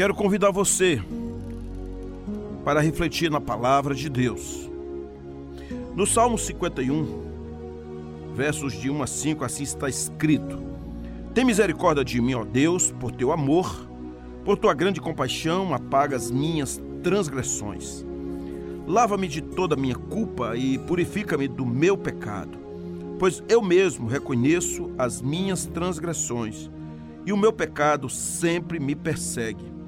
Quero convidar você para refletir na palavra de Deus. No Salmo 51, versos de 1 a 5, assim está escrito: Tem misericórdia de mim, ó Deus, por teu amor, por tua grande compaixão, apaga as minhas transgressões. Lava-me de toda a minha culpa e purifica-me do meu pecado, pois eu mesmo reconheço as minhas transgressões e o meu pecado sempre me persegue.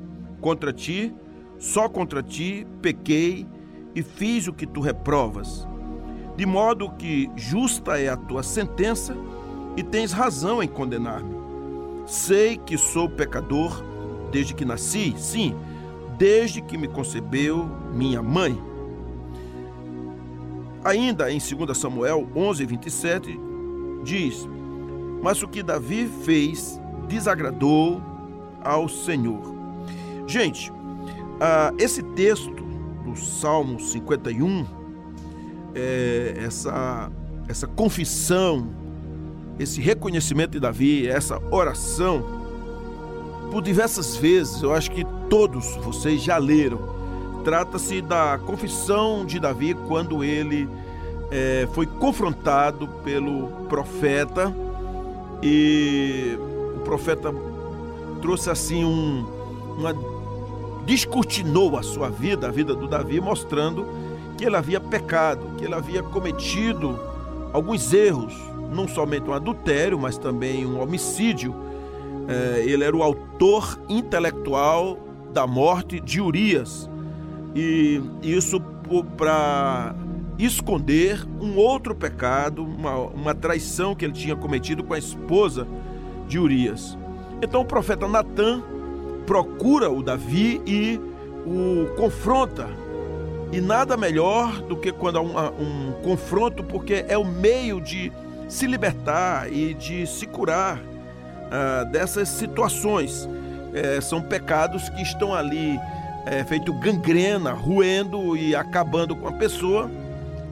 Contra ti, só contra ti, pequei e fiz o que tu reprovas. De modo que justa é a tua sentença e tens razão em condenar-me. Sei que sou pecador desde que nasci, sim, desde que me concebeu minha mãe. Ainda em 2 Samuel 11, 27, diz: Mas o que Davi fez desagradou ao Senhor. Gente, uh, esse texto do Salmo 51, é, essa, essa confissão, esse reconhecimento de Davi, essa oração, por diversas vezes, eu acho que todos vocês já leram. Trata-se da confissão de Davi quando ele é, foi confrontado pelo profeta e profeta trouxe assim um, uma descortinou a sua vida, a vida do Davi, mostrando que ele havia pecado, que ele havia cometido alguns erros, não somente um adultério, mas também um homicídio. É, ele era o autor intelectual da morte de Urias. E isso para esconder um outro pecado, uma, uma traição que ele tinha cometido com a esposa de Urias. Então o profeta Natan procura o Davi e o confronta. E nada melhor do que quando há um, um confronto, porque é o meio de se libertar e de se curar ah, dessas situações. É, são pecados que estão ali é, feito gangrena, ruendo e acabando com a pessoa.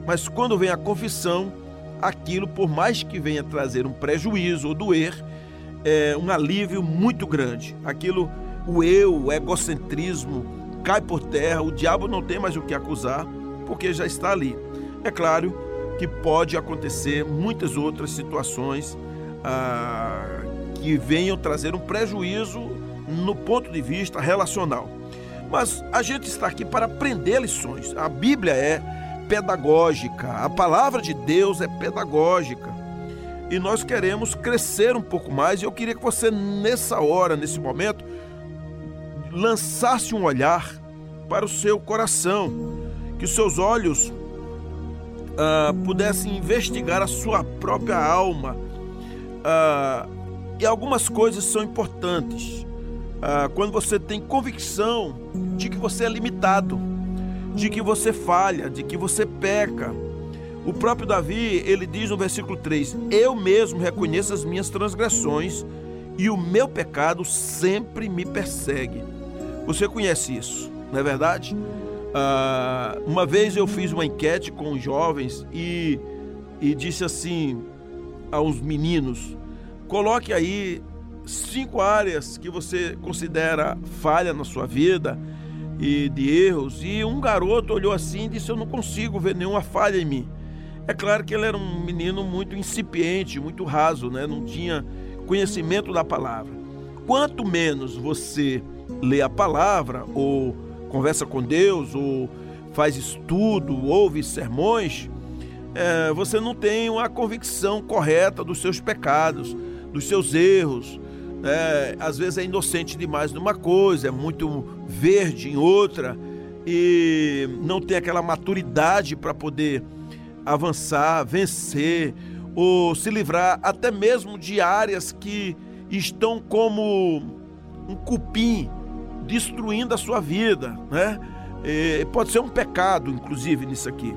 Mas quando vem a confissão, aquilo, por mais que venha trazer um prejuízo ou doer, é, um alívio muito grande. Aquilo, o eu, o egocentrismo cai por terra, o diabo não tem mais o que acusar, porque já está ali. É claro que pode acontecer muitas outras situações ah, que venham trazer um prejuízo no ponto de vista relacional. Mas a gente está aqui para aprender lições. A Bíblia é pedagógica, a palavra de Deus é pedagógica e nós queremos crescer um pouco mais. E eu queria que você, nessa hora, nesse momento, lançasse um olhar para o seu coração, que os seus olhos ah, pudessem investigar a sua própria alma. Ah, e algumas coisas são importantes. Ah, quando você tem convicção de que você é limitado, de que você falha, de que você peca o próprio Davi, ele diz no versículo 3: Eu mesmo reconheço as minhas transgressões e o meu pecado sempre me persegue. Você conhece isso, não é verdade? Ah, uma vez eu fiz uma enquete com jovens e, e disse assim aos meninos: coloque aí cinco áreas que você considera falha na sua vida e de erros. E um garoto olhou assim e disse: Eu não consigo ver nenhuma falha em mim. É claro que ele era um menino muito incipiente, muito raso, né? não tinha conhecimento da palavra. Quanto menos você lê a palavra, ou conversa com Deus, ou faz estudo, ouve sermões, é, você não tem uma convicção correta dos seus pecados, dos seus erros. É, às vezes é inocente demais numa coisa, é muito verde em outra, e não tem aquela maturidade para poder avançar, vencer ou se livrar até mesmo de áreas que estão como um cupim destruindo a sua vida, né? E pode ser um pecado, inclusive, nisso aqui.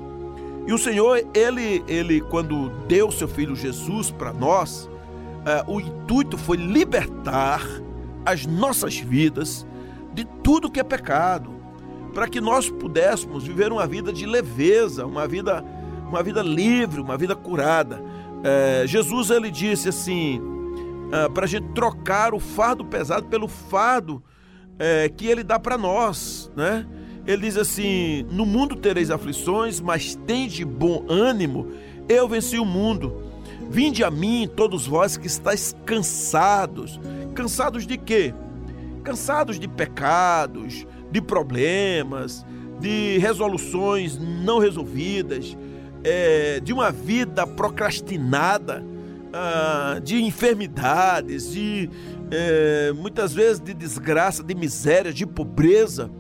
E o Senhor, ele, ele quando deu seu filho Jesus para nós, é, o intuito foi libertar as nossas vidas de tudo que é pecado, para que nós pudéssemos viver uma vida de leveza, uma vida uma vida livre, uma vida curada. É, Jesus ele disse assim, é, para a gente trocar o fardo pesado pelo fardo é, que ele dá para nós, né? Ele diz assim: No mundo tereis aflições, mas tende bom ânimo, eu venci o mundo. Vinde a mim, todos vós que estáis cansados. Cansados de quê? Cansados de pecados, de problemas, de resoluções não resolvidas, é, de uma vida procrastinada, ah, de enfermidades, de é, muitas vezes de desgraça, de miséria, de pobreza.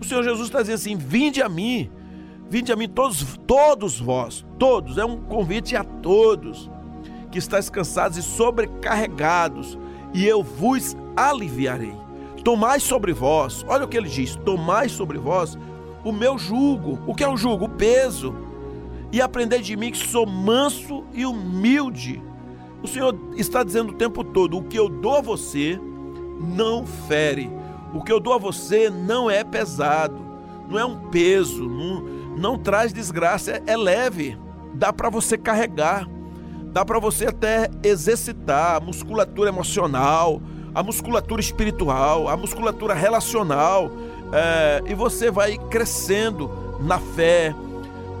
O Senhor Jesus está dizendo assim: vinde a mim, vinde a mim todos, todos vós, todos, é um convite a todos que estáis cansados e sobrecarregados, e eu vos aliviarei. Tomai sobre vós, olha o que ele diz: tomai sobre vós o meu jugo. O que é o jugo? O peso. E aprendei de mim que sou manso e humilde. O Senhor está dizendo o tempo todo: o que eu dou a você não fere. O que eu dou a você não é pesado, não é um peso, não, não traz desgraça, é, é leve, dá para você carregar, dá para você até exercitar a musculatura emocional, a musculatura espiritual, a musculatura relacional, é, e você vai crescendo na fé,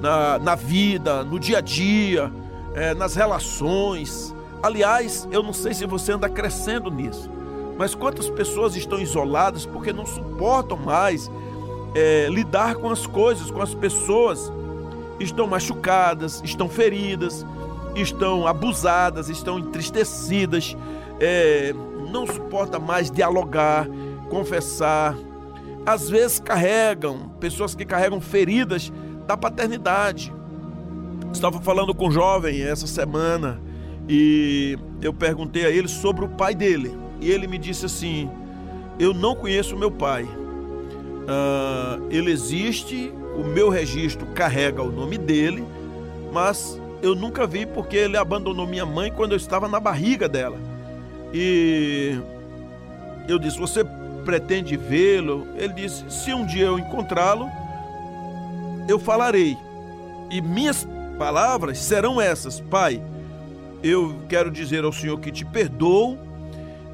na, na vida, no dia a dia, é, nas relações. Aliás, eu não sei se você anda crescendo nisso. Mas quantas pessoas estão isoladas porque não suportam mais é, lidar com as coisas, com as pessoas? Estão machucadas, estão feridas, estão abusadas, estão entristecidas, é, não suporta mais dialogar, confessar. Às vezes carregam, pessoas que carregam feridas da paternidade. Estava falando com um jovem essa semana e eu perguntei a ele sobre o pai dele e ele me disse assim: Eu não conheço meu pai. Uh, ele existe, o meu registro carrega o nome dele, mas eu nunca vi porque ele abandonou minha mãe quando eu estava na barriga dela. E eu disse: Você pretende vê-lo? Ele disse: Se um dia eu encontrá-lo, eu falarei. E minhas palavras serão essas: Pai, eu quero dizer ao Senhor que te perdoo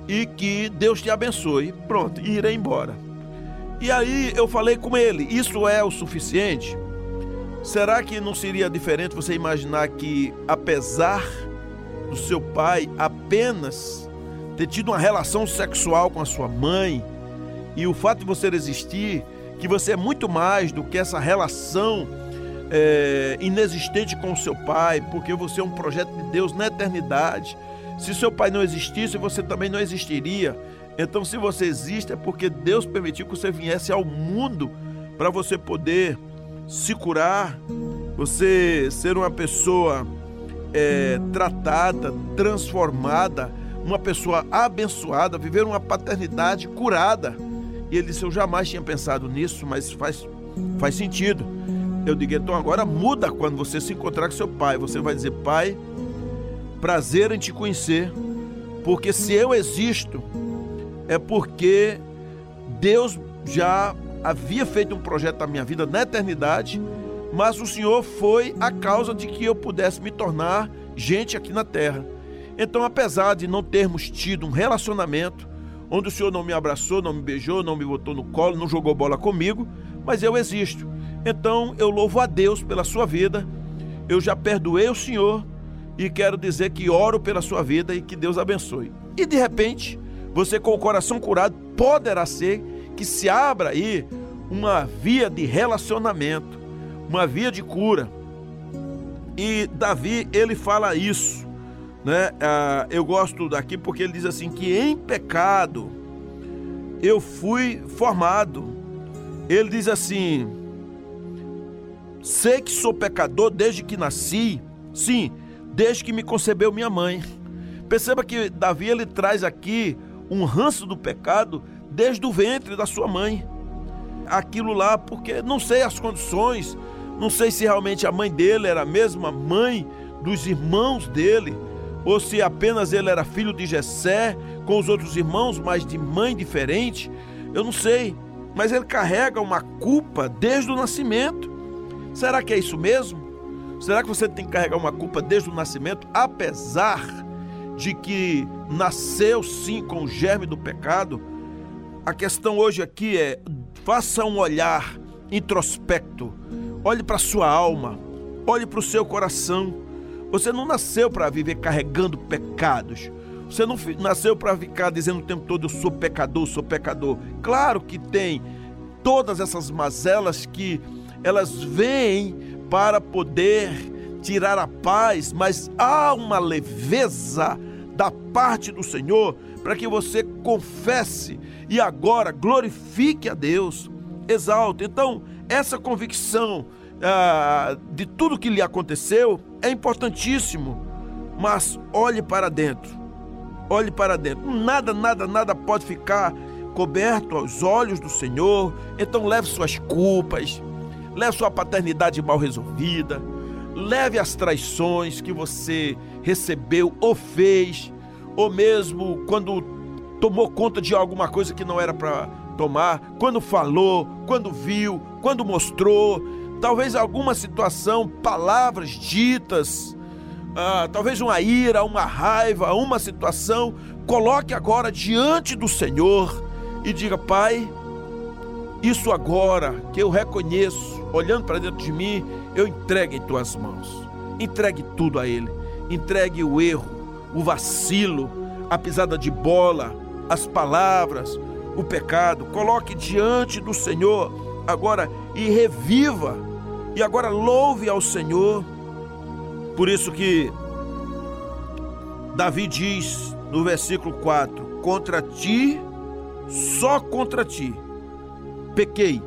e que Deus te abençoe. Pronto, e irei embora. E aí eu falei com ele: Isso é o suficiente? Será que não seria diferente você imaginar que, apesar do seu pai apenas ter tido uma relação sexual com a sua mãe e o fato de você existir, que você é muito mais do que essa relação é, inexistente com o seu pai, porque você é um projeto de Deus na eternidade se seu pai não existisse, você também não existiria. Então, se você existe, é porque Deus permitiu que você viesse ao mundo para você poder se curar, você ser uma pessoa é, tratada, transformada, uma pessoa abençoada, viver uma paternidade curada. E ele disse: Eu jamais tinha pensado nisso, mas faz, faz sentido. Eu digo: Então agora muda quando você se encontrar com seu pai. Você vai dizer: Pai, prazer em te conhecer, porque se eu existo, é porque Deus já havia feito um projeto na minha vida na eternidade, mas o Senhor foi a causa de que eu pudesse me tornar gente aqui na terra. Então, apesar de não termos tido um relacionamento, onde o Senhor não me abraçou, não me beijou, não me botou no colo, não jogou bola comigo, mas eu existo. Então, eu louvo a Deus pela sua vida, eu já perdoei o Senhor e quero dizer que oro pela sua vida e que Deus abençoe. E de repente, você com o coração curado, poderá ser que se abra aí uma via de relacionamento, uma via de cura. E Davi, ele fala isso, né? Ah, eu gosto daqui porque ele diz assim que em pecado eu fui formado. Ele diz assim: sei que sou pecador desde que nasci. Sim, desde que me concebeu minha mãe. Perceba que Davi ele traz aqui um ranço do pecado desde o ventre da sua mãe. Aquilo lá, porque não sei as condições, não sei se realmente a mãe dele era a mesma mãe dos irmãos dele, ou se apenas ele era filho de Jessé com os outros irmãos, mas de mãe diferente. Eu não sei, mas ele carrega uma culpa desde o nascimento. Será que é isso mesmo? Será que você tem que carregar uma culpa desde o nascimento, apesar de que nasceu sim com o germe do pecado? a questão hoje aqui é: faça um olhar introspecto, olhe para sua alma, olhe para o seu coração. Você não nasceu para viver carregando pecados. Você não nasceu para ficar dizendo o tempo todo: eu sou pecador, sou pecador. Claro que tem todas essas mazelas que elas vêm para poder tirar a paz, mas há uma leveza da parte do Senhor para que você confesse e agora glorifique a Deus, exalte. Então, essa convicção ah, de tudo que lhe aconteceu é importantíssimo, mas olhe para dentro, olhe para dentro. Nada, nada, nada pode ficar coberto aos olhos do Senhor. Então, leve suas culpas, leve sua paternidade mal resolvida. Leve as traições que você recebeu ou fez, ou mesmo quando tomou conta de alguma coisa que não era para tomar, quando falou, quando viu, quando mostrou, talvez alguma situação, palavras ditas, ah, talvez uma ira, uma raiva, uma situação, coloque agora diante do Senhor e diga: Pai, isso agora que eu reconheço, olhando para dentro de mim, eu entrego em tuas mãos. Entregue tudo a Ele. Entregue o erro, o vacilo, a pisada de bola, as palavras, o pecado. Coloque diante do Senhor agora e reviva. E agora louve ao Senhor. Por isso que Davi diz no versículo 4: Contra ti, só contra ti pequei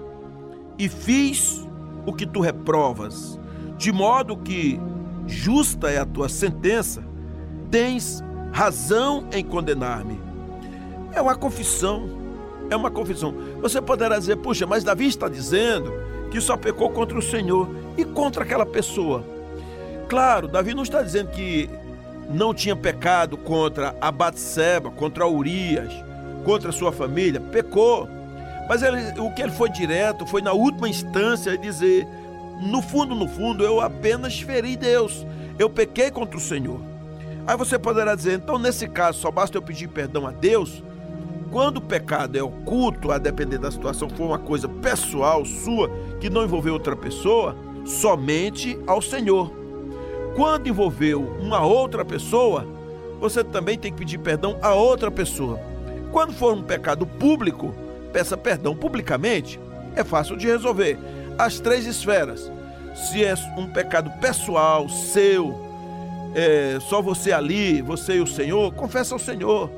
e fiz o que tu reprovas, de modo que justa é a tua sentença, tens razão em condenar-me. É uma confissão, é uma confissão. Você poderá dizer, puxa, mas Davi está dizendo que só pecou contra o Senhor e contra aquela pessoa. Claro, Davi não está dizendo que não tinha pecado contra a Batseba, contra Urias, contra a sua família, pecou. Mas ele, o que ele foi direto foi na última instância dizer: no fundo, no fundo, eu apenas feri Deus, eu pequei contra o Senhor. Aí você poderá dizer: então, nesse caso, só basta eu pedir perdão a Deus? Quando o pecado é oculto, a depender da situação, for uma coisa pessoal sua, que não envolveu outra pessoa, somente ao Senhor. Quando envolveu uma outra pessoa, você também tem que pedir perdão a outra pessoa. Quando for um pecado público, peça perdão publicamente, é fácil de resolver. As três esferas. Se é um pecado pessoal, seu, é, só você ali, você e o Senhor, confessa ao Senhor.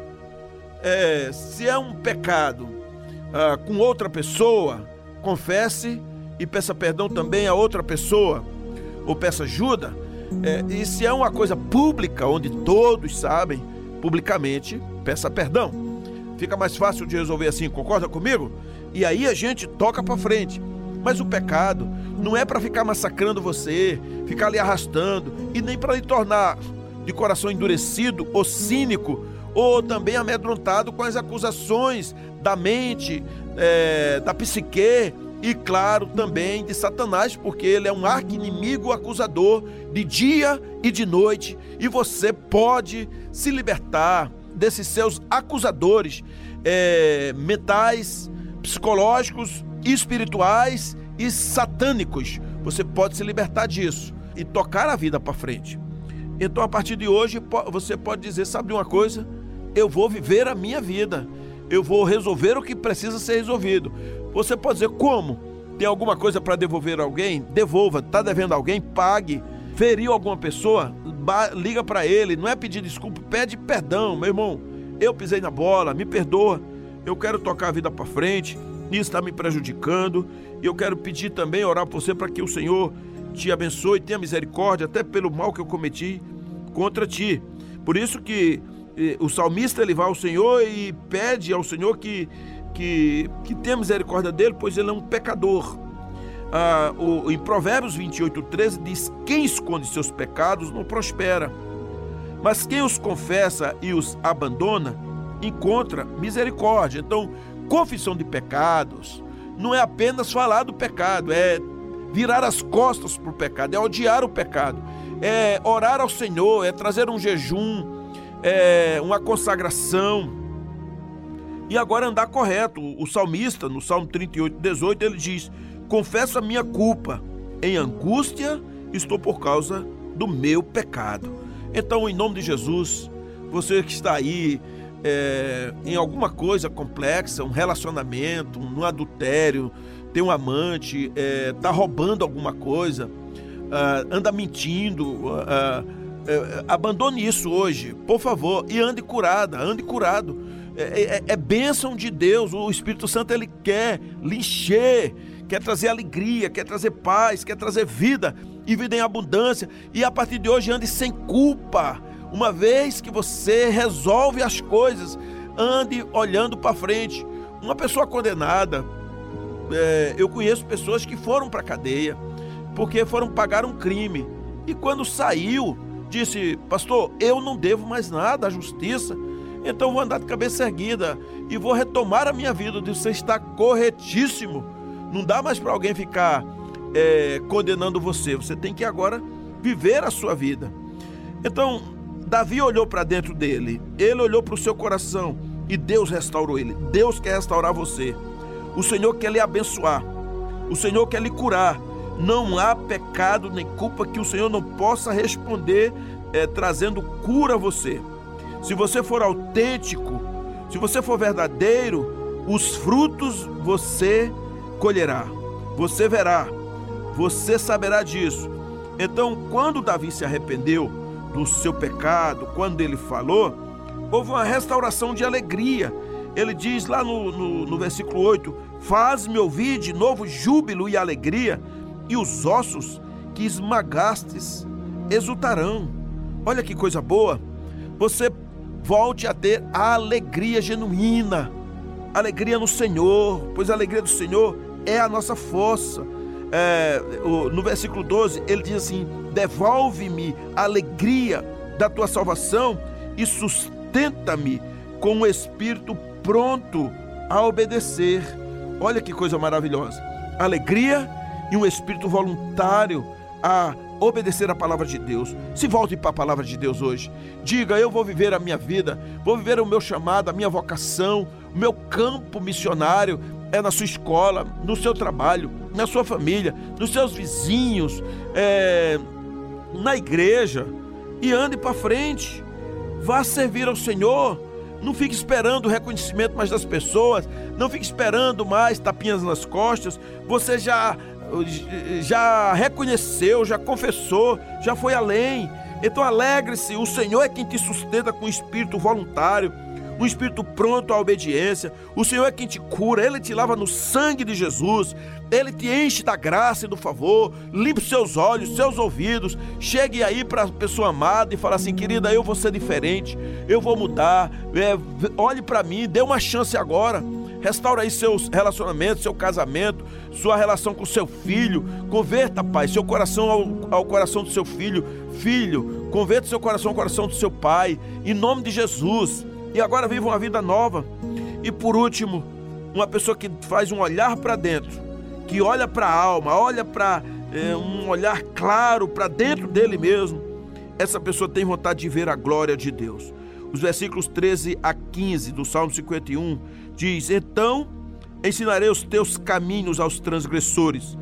É, se é um pecado ah, com outra pessoa, confesse e peça perdão também a outra pessoa, ou peça ajuda. É, e se é uma coisa pública, onde todos sabem, publicamente, peça perdão. Fica mais fácil de resolver assim, concorda comigo? E aí a gente toca para frente. Mas o pecado não é para ficar massacrando você, ficar lhe arrastando e nem para lhe tornar de coração endurecido ou cínico ou também amedrontado com as acusações da mente, é, da psique e, claro, também de Satanás, porque ele é um arqui-inimigo acusador de dia e de noite e você pode se libertar desses seus acusadores é, mentais, psicológicos, espirituais e satânicos. Você pode se libertar disso e tocar a vida para frente. Então, a partir de hoje, você pode dizer: sabe uma coisa? Eu vou viver a minha vida. Eu vou resolver o que precisa ser resolvido. Você pode dizer: como? Tem alguma coisa para devolver alguém? Devolva. Está devendo alguém? Pague. Feriu alguma pessoa? Liga para ele, não é pedir desculpa, pede perdão, meu irmão. Eu pisei na bola, me perdoa. Eu quero tocar a vida para frente. Isso está me prejudicando. E eu quero pedir também, orar por você para que o Senhor te abençoe, tenha misericórdia até pelo mal que eu cometi contra ti. Por isso que eh, o salmista ele vai ao Senhor e pede ao Senhor que que, que tenha misericórdia dele, pois ele é um pecador ah, o, em Provérbios 28, 13 diz: Quem esconde seus pecados não prospera, mas quem os confessa e os abandona encontra misericórdia. Então, confissão de pecados não é apenas falar do pecado, é virar as costas para o pecado, é odiar o pecado, é orar ao Senhor, é trazer um jejum, é uma consagração e agora andar correto. O salmista, no Salmo 38, 18, ele diz: Confesso a minha culpa, em angústia estou por causa do meu pecado. Então, em nome de Jesus, você que está aí é, em alguma coisa complexa, um relacionamento, um adultério, tem um amante, está é, tá roubando alguma coisa, uh, anda mentindo, uh, uh, abandone isso hoje, por favor, e ande curada, ande curado. É, é, é, bênção de Deus, o Espírito Santo ele quer lhe encher, quer trazer alegria, quer trazer paz, quer trazer vida e vida em abundância. E a partir de hoje ande sem culpa. Uma vez que você resolve as coisas, ande olhando para frente. Uma pessoa condenada, é, eu conheço pessoas que foram para a cadeia porque foram pagar um crime. E quando saiu, disse: Pastor, eu não devo mais nada à justiça, então vou andar de cabeça erguida e vou retomar a minha vida. Você está corretíssimo. Não dá mais para alguém ficar é, condenando você. Você tem que agora viver a sua vida. Então, Davi olhou para dentro dele, ele olhou para o seu coração e Deus restaurou ele. Deus quer restaurar você. O Senhor quer lhe abençoar. O Senhor quer lhe curar. Não há pecado nem culpa que o Senhor não possa responder é, trazendo cura a você. Se você for autêntico, se você for verdadeiro, os frutos você colherá. Você verá. Você saberá disso. Então, quando Davi se arrependeu do seu pecado, quando ele falou, houve uma restauração de alegria. Ele diz lá no, no, no versículo 8: Faz-me ouvir de novo júbilo e alegria, e os ossos que esmagastes exultarão. Olha que coisa boa! Você volte a ter a alegria genuína, alegria no Senhor, pois a alegria do Senhor é a nossa força. É, no versículo 12, ele diz assim: Devolve-me a alegria da tua salvação e sustenta-me com um espírito pronto a obedecer. Olha que coisa maravilhosa! Alegria e um espírito voluntário a obedecer a palavra de Deus. Se volte para a palavra de Deus hoje. Diga: Eu vou viver a minha vida, vou viver o meu chamado, a minha vocação, o meu campo missionário é na sua escola, no seu trabalho, na sua família, nos seus vizinhos, é, na igreja. E ande para frente. Vá servir ao Senhor. Não fique esperando o reconhecimento mais das pessoas. Não fique esperando mais tapinhas nas costas. Você já já reconheceu, já confessou, já foi além. Então alegre-se, o Senhor é quem te sustenta com espírito voluntário, um espírito pronto à obediência. O Senhor é quem te cura, Ele te lava no sangue de Jesus, Ele te enche da graça e do favor, limpa seus olhos, seus ouvidos. Chegue aí para a pessoa amada e fala assim: querida, eu vou ser diferente, eu vou mudar. É, olhe para mim, dê uma chance agora. Restaura aí seus relacionamentos, seu casamento, sua relação com seu filho. Converta, pai, seu coração ao, ao coração do seu filho. Filho, converta seu coração ao coração do seu pai. Em nome de Jesus. E agora viva uma vida nova. E por último, uma pessoa que faz um olhar para dentro, que olha para a alma, olha para é, um olhar claro para dentro dele mesmo. Essa pessoa tem vontade de ver a glória de Deus. Os versículos 13 a 15 do Salmo 51 diz: Então ensinarei os teus caminhos aos transgressores,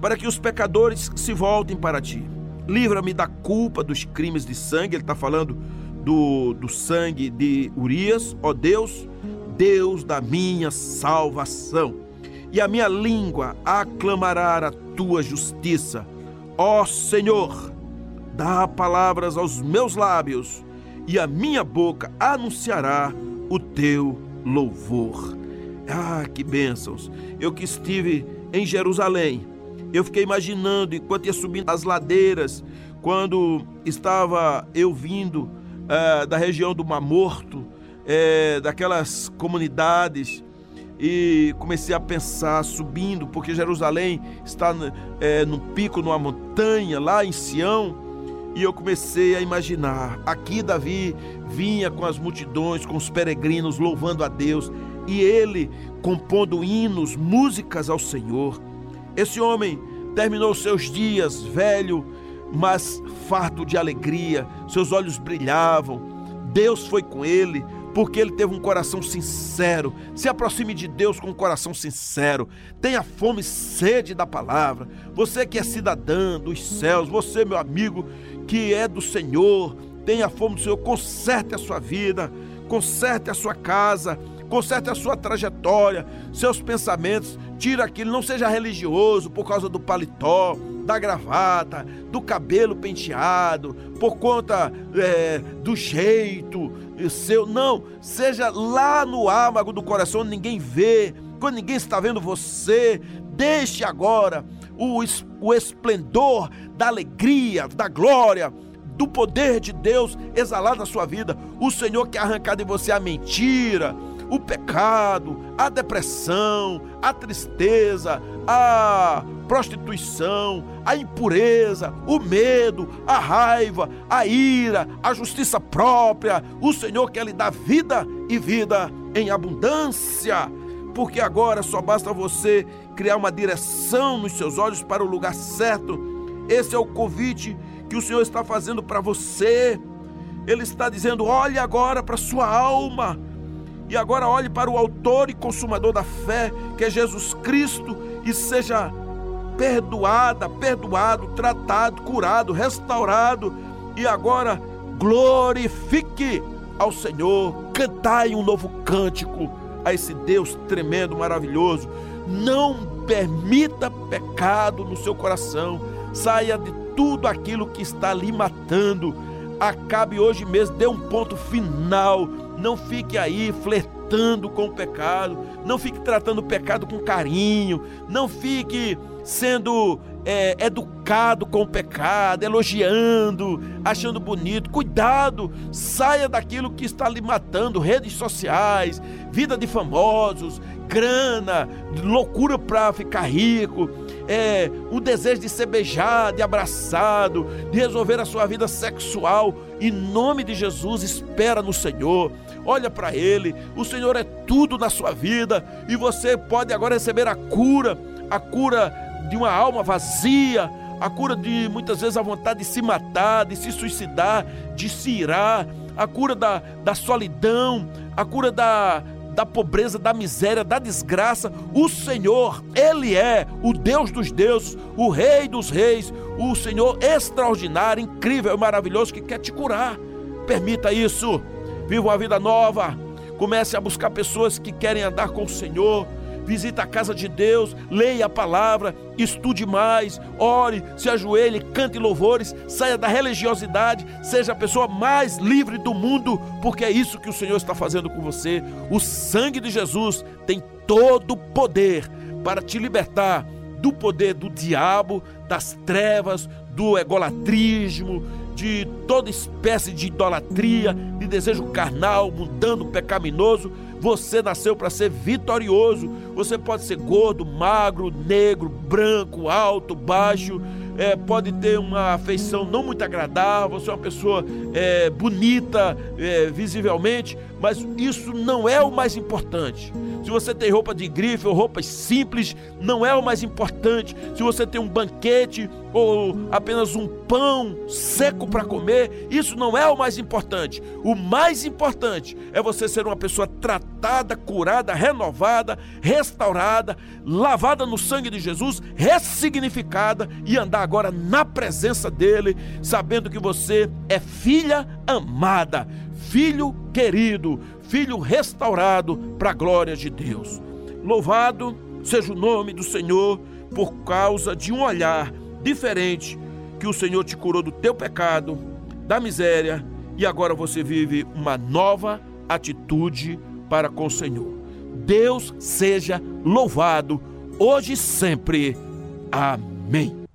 para que os pecadores se voltem para ti. Livra-me da culpa dos crimes de sangue. Ele está falando do, do sangue de Urias, ó Deus, Deus da minha salvação. E a minha língua aclamará a tua justiça. Ó Senhor, dá palavras aos meus lábios, e a minha boca anunciará o teu louvor. Ah, que bênçãos! Eu que estive em Jerusalém, eu fiquei imaginando enquanto ia subindo as ladeiras, quando estava eu vindo ah, da região do Mar Morto, é, daquelas comunidades, e comecei a pensar subindo, porque Jerusalém está é, no pico, numa montanha, lá em Sião e eu comecei a imaginar. Aqui Davi vinha com as multidões, com os peregrinos, louvando a Deus, e ele compondo hinos, músicas ao Senhor. Esse homem terminou seus dias velho, mas farto de alegria, seus olhos brilhavam. Deus foi com ele, porque ele teve um coração sincero. Se aproxime de Deus com um coração sincero. Tenha fome e sede da palavra. Você que é cidadão dos céus, você, meu amigo, que é do Senhor, tenha fome do Senhor, conserte a sua vida, conserte a sua casa, conserte a sua trajetória, seus pensamentos, tira aquilo, não seja religioso por causa do paletó, da gravata, do cabelo penteado, por conta é, do jeito seu. Não, seja lá no âmago do coração, ninguém vê, quando ninguém está vendo você. Deixe agora o, o esplendor da alegria, da glória, do poder de Deus exalar na sua vida. O Senhor quer arrancar de você a mentira, o pecado, a depressão, a tristeza, a prostituição, a impureza, o medo, a raiva, a ira, a justiça própria. O Senhor quer lhe dar vida e vida em abundância. Porque agora só basta você criar uma direção nos seus olhos para o lugar certo. Esse é o convite que o Senhor está fazendo para você. Ele está dizendo: olhe agora para sua alma e agora olhe para o autor e consumador da fé, que é Jesus Cristo, e seja perdoada, perdoado, tratado, curado, restaurado. E agora glorifique ao Senhor, cantai um novo cântico a esse Deus tremendo, maravilhoso. Não permita pecado no seu coração. Saia de tudo aquilo que está lhe matando acabe hoje mesmo, dê um ponto final. Não fique aí flertando com o pecado, não fique tratando o pecado com carinho, não fique sendo é, educado com o pecado, elogiando, achando bonito. Cuidado, saia daquilo que está lhe matando redes sociais, vida de famosos, grana, loucura para ficar rico é, o desejo de ser beijado, de abraçado, de resolver a sua vida sexual. Em nome de Jesus, espera no Senhor, olha para Ele. O Senhor é tudo na sua vida e você pode agora receber a cura a cura de uma alma vazia, a cura de muitas vezes a vontade de se matar, de se suicidar, de se irar, a cura da, da solidão, a cura da, da pobreza, da miséria, da desgraça. O Senhor, Ele é o Deus dos deuses, o Rei dos reis, o Senhor extraordinário, incrível e maravilhoso que quer te curar. Permita isso. Viva uma vida nova. Comece a buscar pessoas que querem andar com o Senhor visita a casa de Deus, leia a palavra, estude mais, ore, se ajoelhe, cante louvores, saia da religiosidade, seja a pessoa mais livre do mundo, porque é isso que o Senhor está fazendo com você. O sangue de Jesus tem todo o poder para te libertar do poder do diabo, das trevas, do egolatrismo, de toda espécie de idolatria, de desejo carnal, mundano, pecaminoso. Você nasceu para ser vitorioso. Você pode ser gordo, magro, negro, branco, alto, baixo. É, pode ter uma afeição não muito agradável, você é uma pessoa é, bonita é, visivelmente, mas isso não é o mais importante. Se você tem roupa de grife ou roupas simples, não é o mais importante. Se você tem um banquete ou apenas um pão seco para comer, isso não é o mais importante. O mais importante é você ser uma pessoa tratada, curada, renovada, restaurada, lavada no sangue de Jesus, ressignificada e andar agora na presença dele, sabendo que você é filha amada, filho querido, filho restaurado para a glória de Deus. Louvado seja o nome do Senhor por causa de um olhar diferente que o Senhor te curou do teu pecado, da miséria e agora você vive uma nova atitude para com o Senhor. Deus seja louvado hoje e sempre. Amém.